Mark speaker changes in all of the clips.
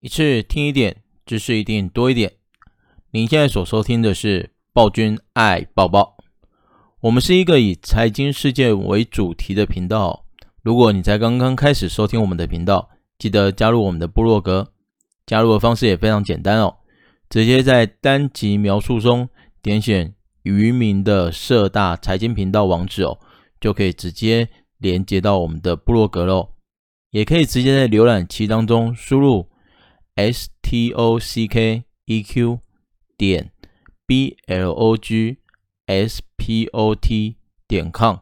Speaker 1: 一次听一点，知识一定多一点。您现在所收听的是暴君爱抱抱。我们是一个以财经事件为主题的频道。如果你才刚刚开始收听我们的频道，记得加入我们的部落格。加入的方式也非常简单哦，直接在单集描述中点选渔民的社大财经频道网址哦，就可以直接连接到我们的部落格喽。也可以直接在浏览器当中输入。S t o c k e q 点 b l o g s p o t 点 com，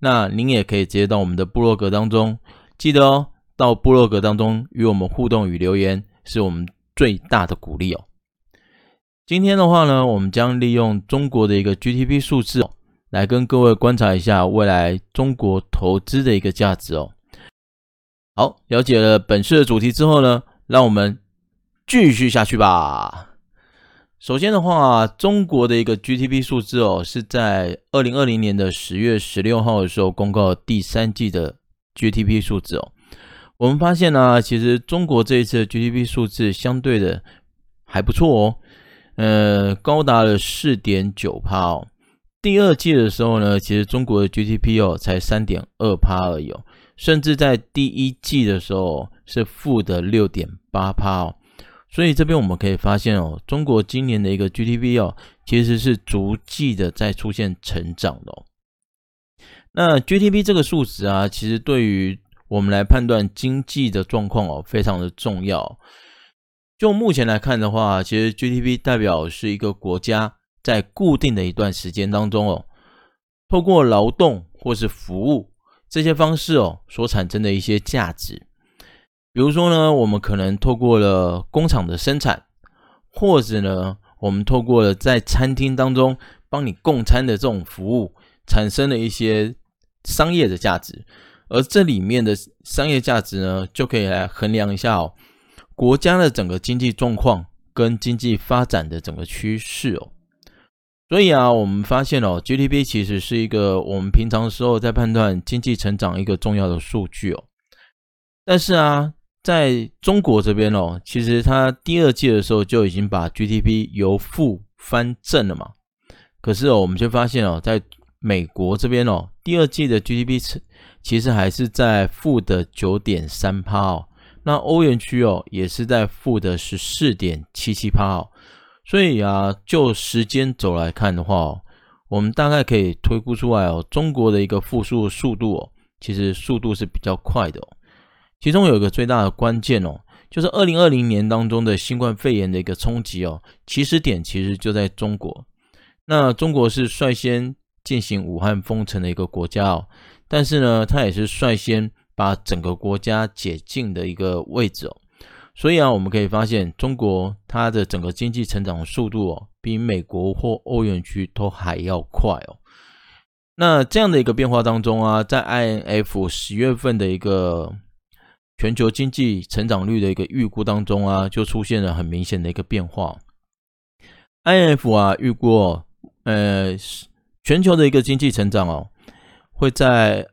Speaker 1: 那您也可以直接到我们的部落格当中，记得哦，到部落格当中与我们互动与留言，是我们最大的鼓励哦。今天的话呢，我们将利用中国的一个 GDP 数字哦，来跟各位观察一下未来中国投资的一个价值哦。好，了解了本次的主题之后呢，让我们继续下去吧。首先的话，中国的一个 GDP 数字哦，是在二零二零年的十月十六号的时候公告第三季的 GDP 数字哦。我们发现呢、其实中国这一次的 GDP 数字相对的还不错哦，呃，高达了四点九趴哦。第二季的时候呢，其实中国的 GDP 哦才三点二趴而已哦。甚至在第一季的时候是负的六点八趴哦，所以这边我们可以发现哦，中国今年的一个 GDP 哦，其实是逐季的在出现成长的哦。那 GDP 这个数值啊，其实对于我们来判断经济的状况哦，非常的重要。就目前来看的话，其实 GDP 代表是一个国家在固定的一段时间当中哦，透过劳动或是服务。这些方式哦，所产生的一些价值，比如说呢，我们可能透过了工厂的生产，或者呢，我们透过了在餐厅当中帮你供餐的这种服务，产生了一些商业的价值，而这里面的商业价值呢，就可以来衡量一下哦，国家的整个经济状况跟经济发展的整个趋势哦。所以啊，我们发现哦，GDP 其实是一个我们平常时候在判断经济成长一个重要的数据哦。但是啊，在中国这边哦，其实它第二季的时候就已经把 GDP 由负翻正了嘛。可是哦，我们就发现哦，在美国这边哦，第二季的 GDP 其实还是在负的九点三趴哦。那欧元区哦，也是在负的十四点七七趴哦。所以啊，就时间轴来看的话哦，我们大概可以推估出来哦，中国的一个复苏速度哦，其实速度是比较快的哦。其中有一个最大的关键哦，就是二零二零年当中的新冠肺炎的一个冲击哦，起始点其实就在中国。那中国是率先进行武汉封城的一个国家哦，但是呢，它也是率先把整个国家解禁的一个位置哦。所以啊，我们可以发现，中国它的整个经济成长速度哦，比美国或欧元区都还要快哦。那这样的一个变化当中啊，在 I N F 十月份的一个全球经济成长率的一个预估当中啊，就出现了很明显的一个变化。IMF 啊，预估呃，全球的一个经济成长哦，会在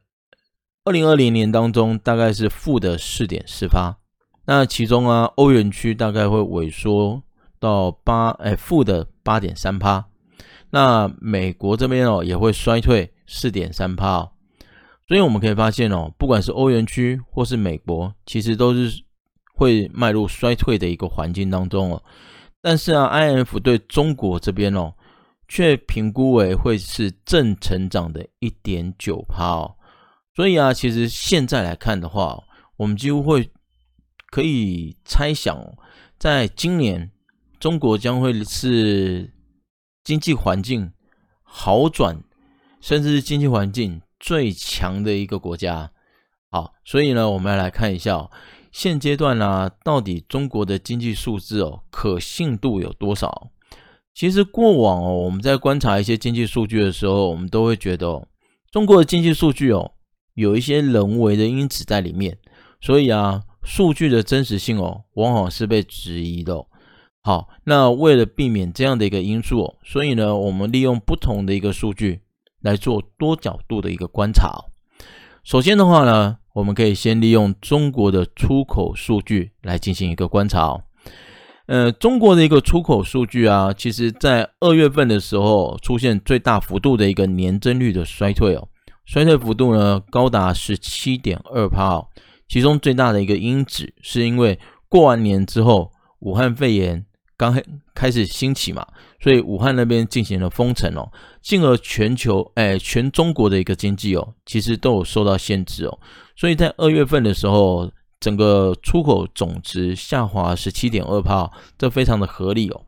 Speaker 1: 二零二零年当中大概是负的四点四趴。那其中啊，欧元区大概会萎缩到八，哎，负的八点三趴。那美国这边哦，也会衰退四点三趴哦。所以我们可以发现哦，不管是欧元区或是美国，其实都是会迈入衰退的一个环境当中哦。但是啊，IMF 对中国这边哦，却评估为会是正成长的一点九趴哦。所以啊，其实现在来看的话，我们几乎会。可以猜想，在今年，中国将会是经济环境好转，甚至是经济环境最强的一个国家。好，所以呢，我们要来看一下，现阶段呢，到底中国的经济数字哦，可信度有多少？其实过往哦，我们在观察一些经济数据的时候，我们都会觉得哦，中国的经济数据哦，有一些人为的因子在里面，所以啊。数据的真实性哦，往往是被质疑的。好，那为了避免这样的一个因素哦，所以呢，我们利用不同的一个数据来做多角度的一个观察。首先的话呢，我们可以先利用中国的出口数据来进行一个观察。呃，中国的一个出口数据啊，其实在二月份的时候出现最大幅度的一个年增率的衰退哦，衰退幅度呢高达十七点二趴哦。其中最大的一个因子是因为过完年之后，武汉肺炎刚开开始兴起嘛，所以武汉那边进行了封城哦，进而全球哎全中国的一个经济哦，其实都有受到限制哦，所以在二月份的时候。整个出口总值下滑十七点二趴，这非常的合理哦。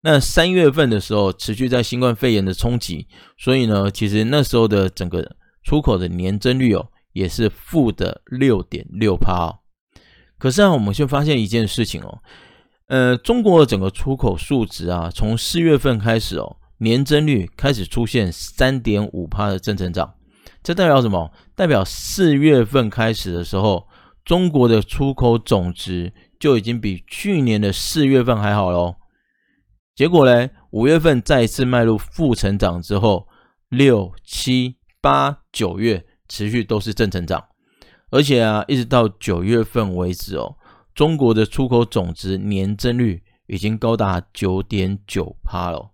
Speaker 1: 那三月份的时候，持续在新冠肺炎的冲击，所以呢，其实那时候的整个出口的年增率哦，也是负的六点六趴。可是啊，我们却发现一件事情哦，呃，中国的整个出口数值啊，从四月份开始哦，年增率开始出现三点五趴的正成长，这代表什么？代表四月份开始的时候。中国的出口总值就已经比去年的四月份还好喽。结果呢，五月份再一次迈入负成长之后，六七八九月持续都是正成长，而且啊，一直到九月份为止哦，中国的出口总值年增率已经高达九点九趴了。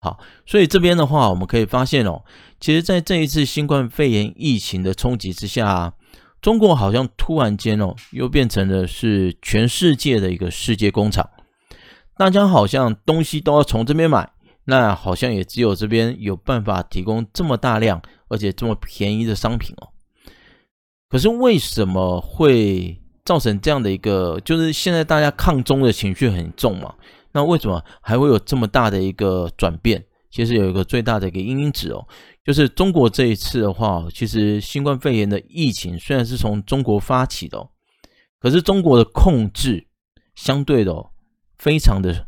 Speaker 1: 好，所以这边的话，我们可以发现哦，其实在这一次新冠肺炎疫情的冲击之下。中国好像突然间哦，又变成了是全世界的一个世界工厂，大家好像东西都要从这边买，那好像也只有这边有办法提供这么大量而且这么便宜的商品哦。可是为什么会造成这样的一个，就是现在大家抗中的情绪很重嘛？那为什么还会有这么大的一个转变？其实有一个最大的一个因因子哦。就是中国这一次的话，其实新冠肺炎的疫情虽然是从中国发起的，可是中国的控制相对的非常的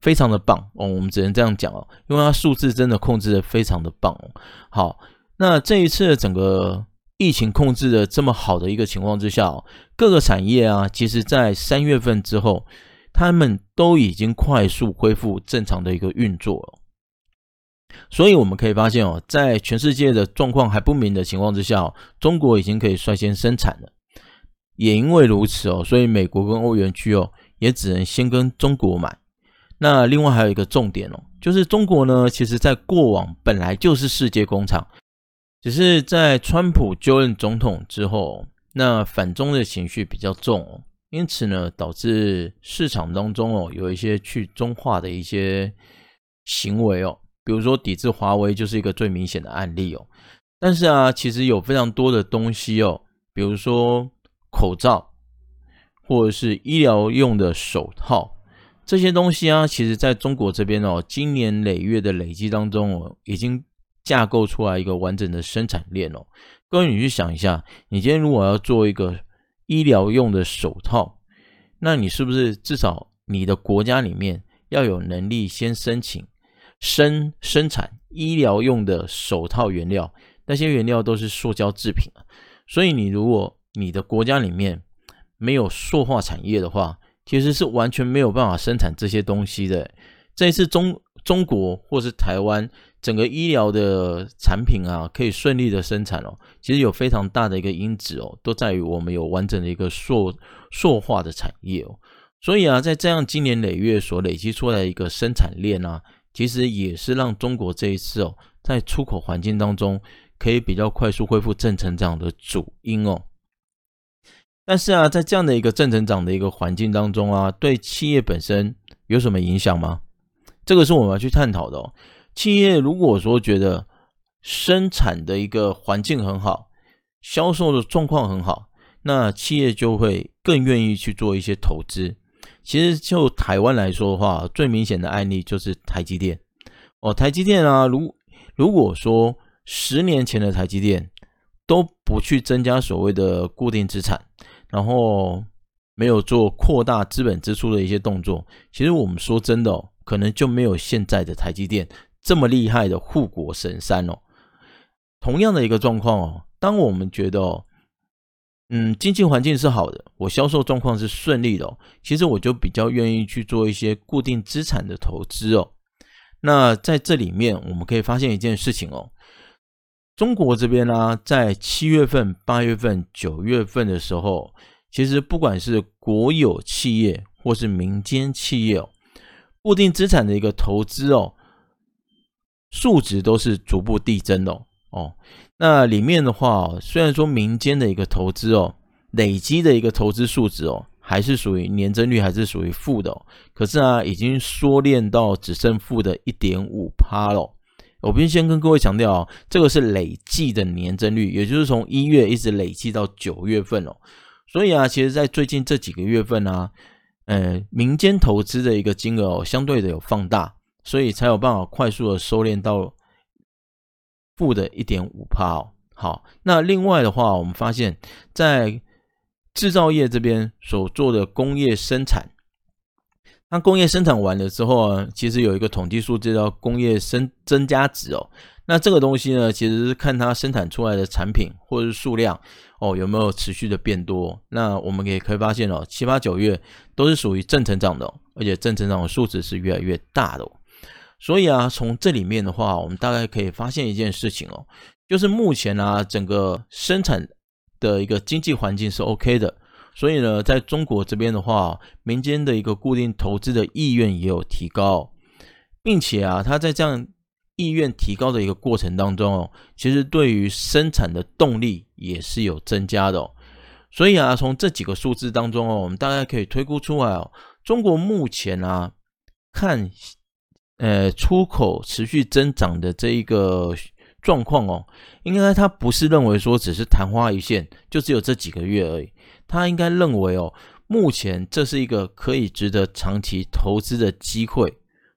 Speaker 1: 非常的棒哦，我们只能这样讲哦，因为它数字真的控制的非常的棒哦。好，那这一次的整个疫情控制的这么好的一个情况之下，各个产业啊，其实在三月份之后，他们都已经快速恢复正常的一个运作了。所以我们可以发现哦，在全世界的状况还不明的情况之下，中国已经可以率先生产了。也因为如此哦，所以美国跟欧元区哦，也只能先跟中国买。那另外还有一个重点哦，就是中国呢，其实在过往本来就是世界工厂，只是在川普就任总统之后，那反中的情绪比较重，因此呢，导致市场当中哦，有一些去中化的一些行为哦。比如说抵制华为就是一个最明显的案例哦，但是啊，其实有非常多的东西哦，比如说口罩或者是医疗用的手套这些东西啊，其实在中国这边哦，经年累月的累积当中哦，已经架构出来一个完整的生产链哦。各位，你去想一下，你今天如果要做一个医疗用的手套，那你是不是至少你的国家里面要有能力先申请？生生产医疗用的手套原料，那些原料都是塑胶制品啊，所以你如果你的国家里面没有塑化产业的话，其实是完全没有办法生产这些东西的。这一次中中国或是台湾整个医疗的产品啊，可以顺利的生产哦，其实有非常大的一个因子哦，都在于我们有完整的一个塑塑化的产业哦。所以啊，在这样经年累月所累积出来一个生产链啊。其实也是让中国这一次哦，在出口环境当中可以比较快速恢复正成长的主因哦。但是啊，在这样的一个正成长的一个环境当中啊，对企业本身有什么影响吗？这个是我们要去探讨的哦。企业如果说觉得生产的一个环境很好，销售的状况很好，那企业就会更愿意去做一些投资。其实就台湾来说的话，最明显的案例就是台积电哦。台积电啊，如如果说十年前的台积电都不去增加所谓的固定资产，然后没有做扩大资本支出的一些动作，其实我们说真的哦，可能就没有现在的台积电这么厉害的护国神山哦。同样的一个状况哦，当我们觉得哦。嗯，经济环境是好的，我销售状况是顺利的。其实我就比较愿意去做一些固定资产的投资哦。那在这里面，我们可以发现一件事情哦，中国这边呢、在七月份、八月份、九月份的时候，其实不管是国有企业或是民间企业哦，固定资产的一个投资哦，数值都是逐步递增的哦。那里面的话，虽然说民间的一个投资哦，累积的一个投资数值哦，还是属于年增率还是属于负的哦，可是啊，已经缩敛到只剩负的一点五趴了。我必须先跟各位强调哦，这个是累计的年增率，也就是从一月一直累计到九月份哦。所以啊，其实，在最近这几个月份啊，呃，民间投资的一个金额哦，相对的有放大，所以才有办法快速的收敛到负的一点五趴哦。好，那另外的话，我们发现，在制造业这边所做的工业生产。那工业生产完了之后啊，其实有一个统计数字叫工业生增加值哦。那这个东西呢，其实是看它生产出来的产品或者是数量哦，有没有持续的变多。那我们也可以发现哦，七八九月都是属于正成长的，而且正成长的数值是越来越大的哦。所以啊，从这里面的话，我们大概可以发现一件事情哦，就是目前啊，整个生产的一个经济环境是 OK 的。所以呢，在中国这边的话，民间的一个固定投资的意愿也有提高，并且啊，它在这样意愿提高的一个过程当中哦，其实对于生产的动力也是有增加的。所以啊，从这几个数字当中哦，我们大概可以推估出来哦，中国目前啊，看呃出口持续增长的这一个状况哦，应该他不是认为说只是昙花一现，就只有这几个月而已。他应该认为哦，目前这是一个可以值得长期投资的机会，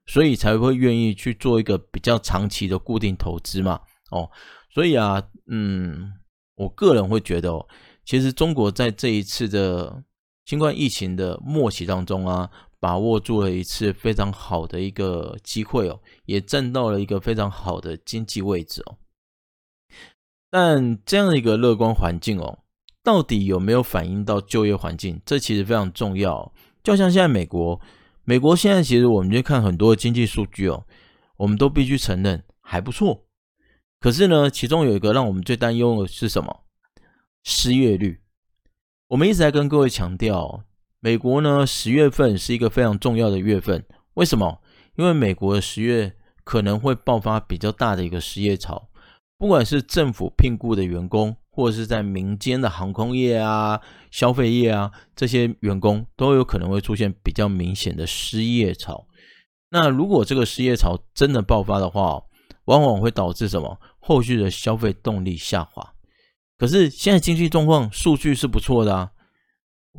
Speaker 1: 所以才会愿意去做一个比较长期的固定投资嘛。哦，所以啊，嗯，我个人会觉得哦，其实中国在这一次的新冠疫情的末期当中啊，把握住了一次非常好的一个机会哦，也站到了一个非常好的经济位置哦。但这样的一个乐观环境哦。到底有没有反映到就业环境？这其实非常重要。就像现在美国，美国现在其实我们就看很多经济数据哦，我们都必须承认还不错。可是呢，其中有一个让我们最担忧的是什么？失业率。我们一直在跟各位强调，美国呢，十月份是一个非常重要的月份。为什么？因为美国的十月可能会爆发比较大的一个失业潮，不管是政府聘雇的员工。或者是在民间的航空业啊、消费业啊，这些员工都有可能会出现比较明显的失业潮。那如果这个失业潮真的爆发的话，往往会导致什么？后续的消费动力下滑。可是现在经济状况数据是不错的啊，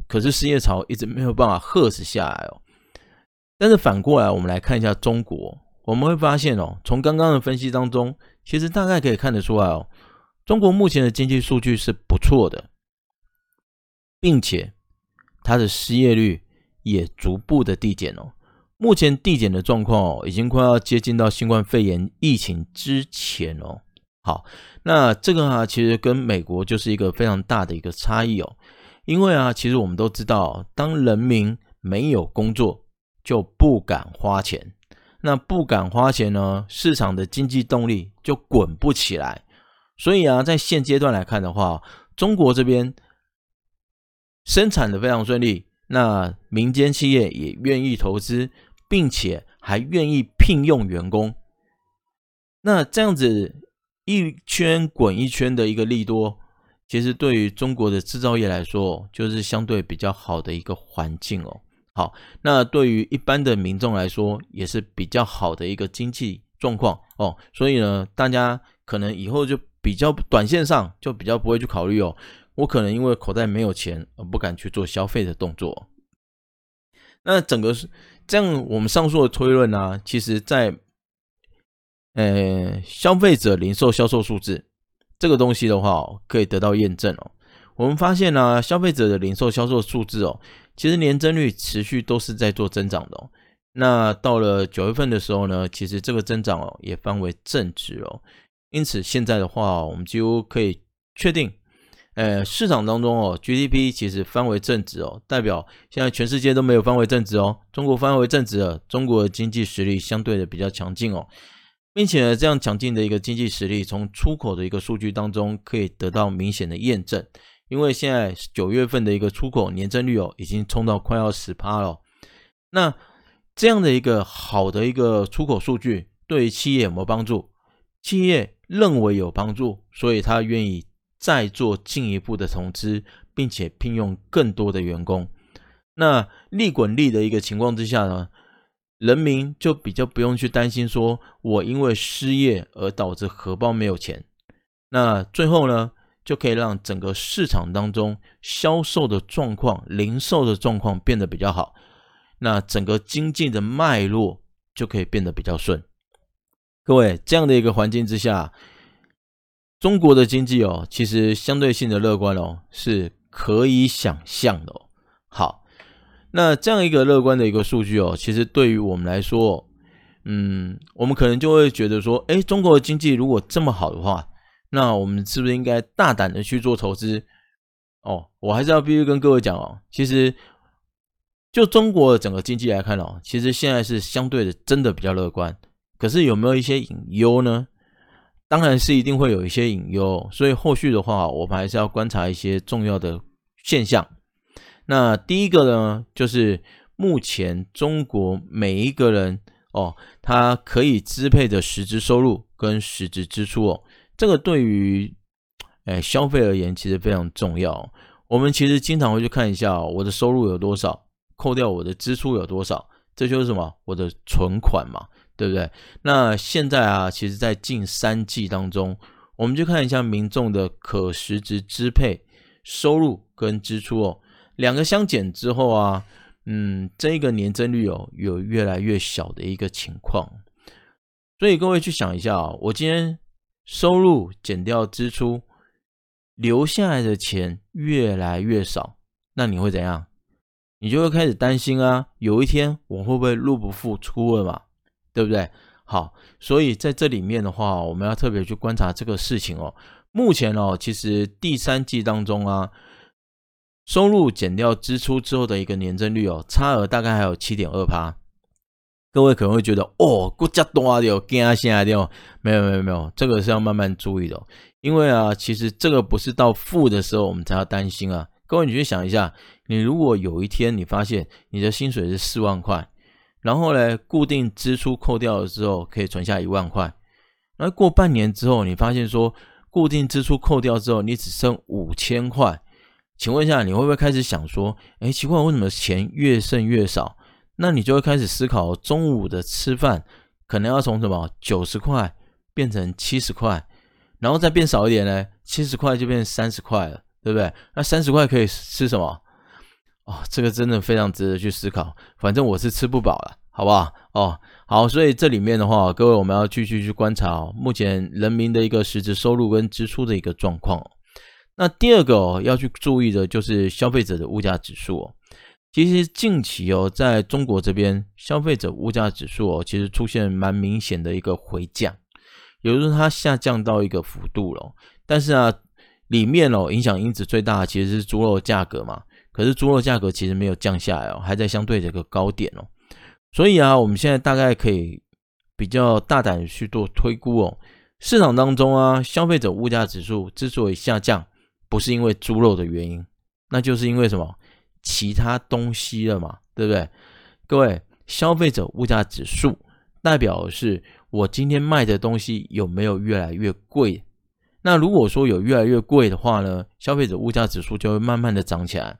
Speaker 1: 可是失业潮一直没有办法遏制下来哦。但是反过来，我们来看一下中国，我们会发现哦，从刚刚的分析当中，其实大概可以看得出来哦。中国目前的经济数据是不错的，并且它的失业率也逐步的递减哦。目前递减的状况哦，已经快要接近到新冠肺炎疫情之前哦。好，那这个啊，其实跟美国就是一个非常大的一个差异哦。因为啊，其实我们都知道，当人民没有工作，就不敢花钱。那不敢花钱呢，市场的经济动力就滚不起来。所以啊，在现阶段来看的话，中国这边生产的非常顺利，那民间企业也愿意投资，并且还愿意聘用员工。那这样子一圈滚一圈的一个利多，其实对于中国的制造业来说，就是相对比较好的一个环境哦。好，那对于一般的民众来说，也是比较好的一个经济状况哦。所以呢，大家可能以后就。比较短线上就比较不会去考虑哦，我可能因为口袋没有钱而不敢去做消费的动作。那整个是这样，我们上述的推论呢、其实在呃消费者零售销售数字这个东西的话，可以得到验证哦。我们发现呢、消费者的零售销售数字哦，其实年增率持续都是在做增长的哦。那到了九月份的时候呢，其实这个增长哦也翻为正值哦。因此，现在的话，我们几乎可以确定，呃，市场当中哦，GDP 其实翻为正值哦，代表现在全世界都没有翻为正值哦，中国翻为正值了，中国的经济实力相对的比较强劲哦。并且呢，这样强劲的一个经济实力，从出口的一个数据当中可以得到明显的验证。因为现在九月份的一个出口年增率哦，已经冲到快要十趴了。那这样的一个好的一个出口数据，对于企业有没有帮助？企业认为有帮助，所以他愿意再做进一步的投资，并且聘用更多的员工。那利滚利的一个情况之下呢，人民就比较不用去担心说，我因为失业而导致荷包没有钱。那最后呢，就可以让整个市场当中销售的状况、零售的状况变得比较好，那整个经济的脉络就可以变得比较顺。各位，这样的一个环境之下，中国的经济哦，其实相对性的乐观哦，是可以想象的哦。好，那这样一个乐观的一个数据哦，其实对于我们来说，嗯，我们可能就会觉得说，诶，中国的经济如果这么好的话。那我们是不是应该大胆的去做投资？哦，我还是要必须跟各位讲哦，其实就中国的整个经济来看哦，其实现在是相对的真的比较乐观。可是有没有一些隐忧呢？当然是一定会有一些隐忧，所以后续的话，我们还是要观察一些重要的现象。那第一个呢，就是目前中国每一个人哦，他可以支配的实质收入跟实质支出哦。这个对于，哎，消费而言其实非常重要。我们其实经常会去看一下，我的收入有多少，扣掉我的支出有多少，这就是什么？我的存款嘛，对不对？那现在啊，其实，在近三季当中，我们就看一下民众的可实质支配收入跟支出哦，两个相减之后啊，嗯，这个年增率哦，有越来越小的一个情况。所以各位去想一下啊，我今天。收入减掉支出，留下来的钱越来越少，那你会怎样？你就会开始担心啊，有一天我会不会入不敷出了嘛？对不对？好，所以在这里面的话，我们要特别去观察这个事情哦。目前哦，其实第三季当中啊，收入减掉支出之后的一个年增率哦，差额大概还有七点二趴。各位可能会觉得哦，国家多的有惊吓的哦，没有没有没有，这个是要慢慢注意的。因为啊，其实这个不是到负的时候我们才要担心啊。各位，你去想一下，你如果有一天你发现你的薪水是四万块，然后呢，固定支出扣掉了之后可以存下一万块，那过半年之后你发现说固定支出扣掉之后你只剩五千块，请问一下，你会不会开始想说，哎，奇怪，为什么钱越剩越少？那你就会开始思考，中午的吃饭可能要从什么九十块变成七十块，然后再变少一点呢？七十块就变三十块了，对不对？那三十块可以吃什么？哦，这个真的非常值得去思考。反正我是吃不饱了，好不好？哦，好，所以这里面的话，各位我们要继续去观察哦，目前人民的一个实质收入跟支出的一个状况。那第二个哦，要去注意的就是消费者的物价指数哦。其实近期哦，在中国这边，消费者物价指数哦，其实出现蛮明显的一个回降，也就是它下降到一个幅度了。但是啊，里面哦，影响因子最大的其实是猪肉价格嘛。可是猪肉价格其实没有降下来哦，还在相对的一个高点哦。所以啊，我们现在大概可以比较大胆去做推估哦，市场当中啊，消费者物价指数之所以下降，不是因为猪肉的原因，那就是因为什么？其他东西了嘛，对不对？各位，消费者物价指数代表的是我今天卖的东西有没有越来越贵？那如果说有越来越贵的话呢，消费者物价指数就会慢慢的涨起来。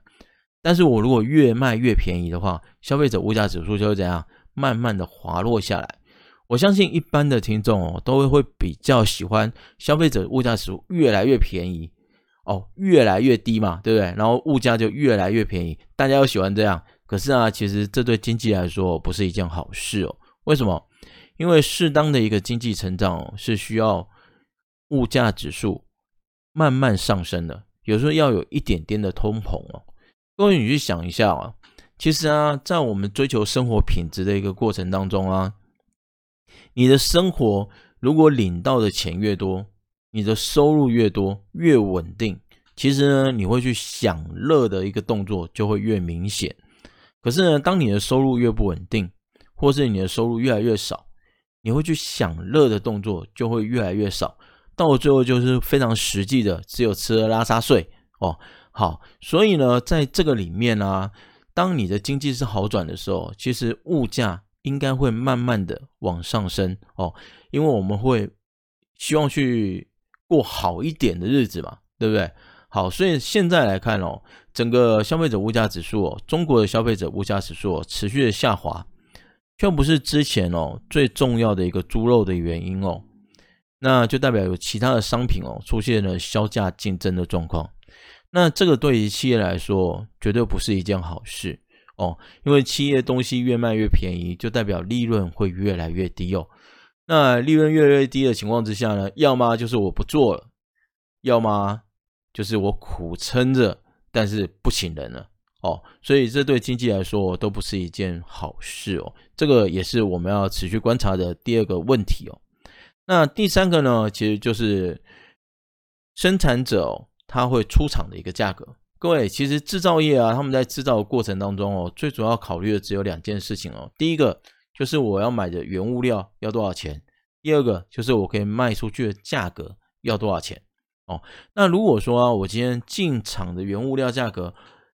Speaker 1: 但是我如果越卖越便宜的话，消费者物价指数就会怎样？慢慢的滑落下来。我相信一般的听众哦，都会会比较喜欢消费者物价指数越来越便宜。哦，越来越低嘛，对不对？然后物价就越来越便宜，大家都喜欢这样。可是啊，其实这对经济来说不是一件好事哦。为什么？因为适当的一个经济成长，是需要物价指数慢慢上升的，有时候要有一点点的通膨哦。各位，你去想一下啊，其实啊，在我们追求生活品质的一个过程当中啊，你的生活如果领到的钱越多，你的收入越多越稳定，其实呢，你会去享乐的一个动作就会越明显。可是呢，当你的收入越不稳定，或是你的收入越来越少，你会去享乐的动作就会越来越少，到了最后就是非常实际的，只有吃喝拉撒睡哦。好，所以呢，在这个里面呢、当你的经济是好转的时候，其实物价应该会慢慢的往上升哦，因为我们会希望去过好一点的日子嘛，对不对？好，所以现在来看哦，整个消费者物价指数哦，中国的消费者物价指数哦，持续的下滑。却不是之前哦最重要的一个猪肉的原因哦，那就代表有其他的商品哦出现了削价竞争的状况，那这个对于企业来说绝对不是一件好事哦，因为企业东西越卖越便宜，就代表利润会越来越低哦。那利润越来越低的情况之下呢，要么就是我不做了，要么就是我苦撑着，但是不请人了。哦，所以这对经济来说都不是一件好事哦。这个也是我们要持续观察的第二个问题哦。那第三个呢，其实就是生产者哦，他会出厂的一个价格。各位，其实制造业啊，他们在制造过程当中哦，最主要考虑的只有两件事情哦。第一个就是我要买的原物料要多少钱，第二个就是我可以卖出去的价格要多少钱哦。那如果说啊，我今天进厂的原物料价格，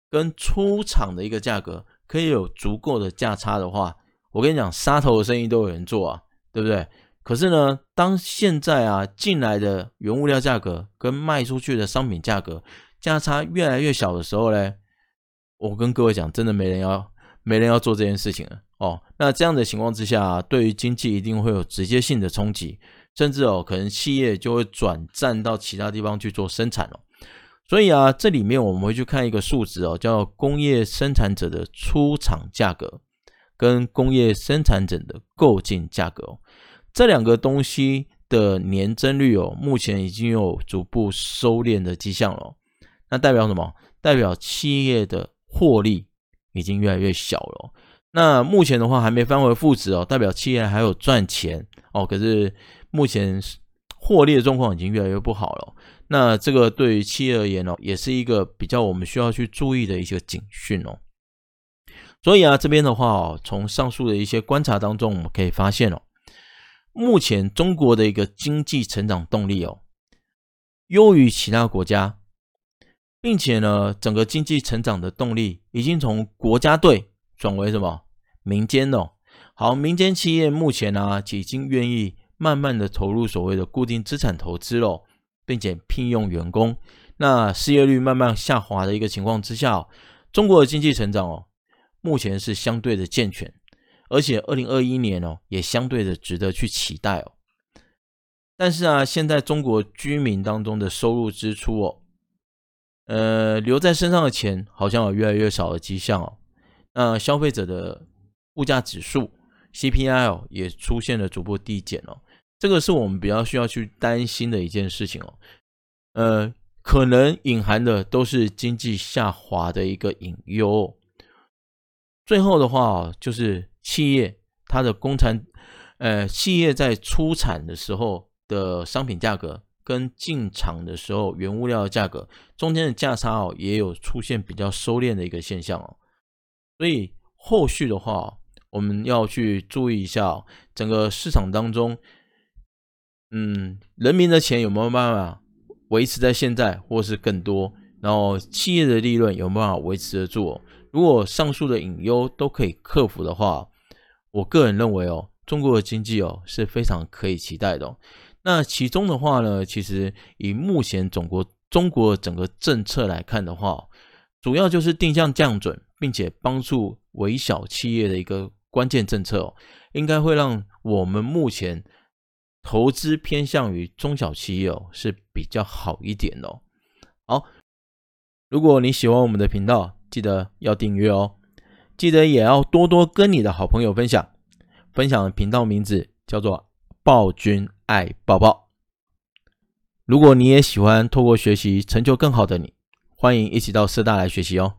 Speaker 1: 跟出厂的一个价格可以有足够的价差的话，我跟你讲，杀头的生意都有人做啊，对不对？可是呢，当现在啊进来的原物料价格跟卖出去的商品价格价差越来越小的时候呢，我跟各位讲，真的没人要没人要做这件事情了哦。那这样的情况之下，对于经济一定会有直接性的冲击，甚至哦，可能企业就会转战到其他地方去做生产了。所以啊，这里面我们会去看一个数值哦，叫工业生产者的出厂价格跟工业生产者的购进价格哦，这两个东西的年增率哦，目前已经有逐步收敛的迹象了。那代表什么？代表企业的获利已经越来越小了。那目前的话还没翻回负值哦，代表企业还有赚钱哦。可是目前获利的状况已经越来越不好了。那这个对于企业而言哦，也是一个比较我们需要去注意的一些警讯哦。所以啊，这边的话哦，从上述的一些观察当中，我们可以发现哦，目前中国的一个经济成长动力哦，优于其他国家，并且呢，整个经济成长的动力已经从国家队转为什么民间哦。好，民间企业目前呢，已经愿意慢慢的投入所谓的固定资产投资喽。并且聘用员工，那失业率慢慢下滑的一个情况之下，中国的经济成长哦，目前是相对的健全，而且二零二一年哦，也相对的值得去期待哦。但是啊，现在中国居民当中的收入支出哦，呃，留在身上的钱好像有越来越少的迹象哦。那消费者的物价指数 CPI 哦，也出现了逐步递减哦。这个是我们比较需要去担心的一件事情哦，呃，可能隐含的都是经济下滑的一个隐忧。最后的话哦，就是企业它的工产，呃，企业在出产的时候的商品价格跟进厂的时候原物料的价格中间的价差哦，也有出现比较收敛的一个现象哦。所以后续的话，我们要去注意一下，整个市场当中。嗯，人民的钱有没有办法维持在现在，或是更多？然后企业的利润有没有办法维持得住？如果上述的隐忧都可以克服的话，我个人认为哦，中国的经济哦是非常可以期待的。那其中的话呢，其实以目前中国中国整个政策来看的话，主要就是定向降准，并且帮助微小企业的一个关键政策哦，应该会让我们目前。投资偏向于中小企业哦，是比较好一点哦。好，如果你喜欢我们的频道，记得要订阅哦。记得也要多多跟你的好朋友分享。分享的频道名字叫做“暴君爱抱抱”。如果你也喜欢透过学习成就更好的你，欢迎一起到社大来学习哦。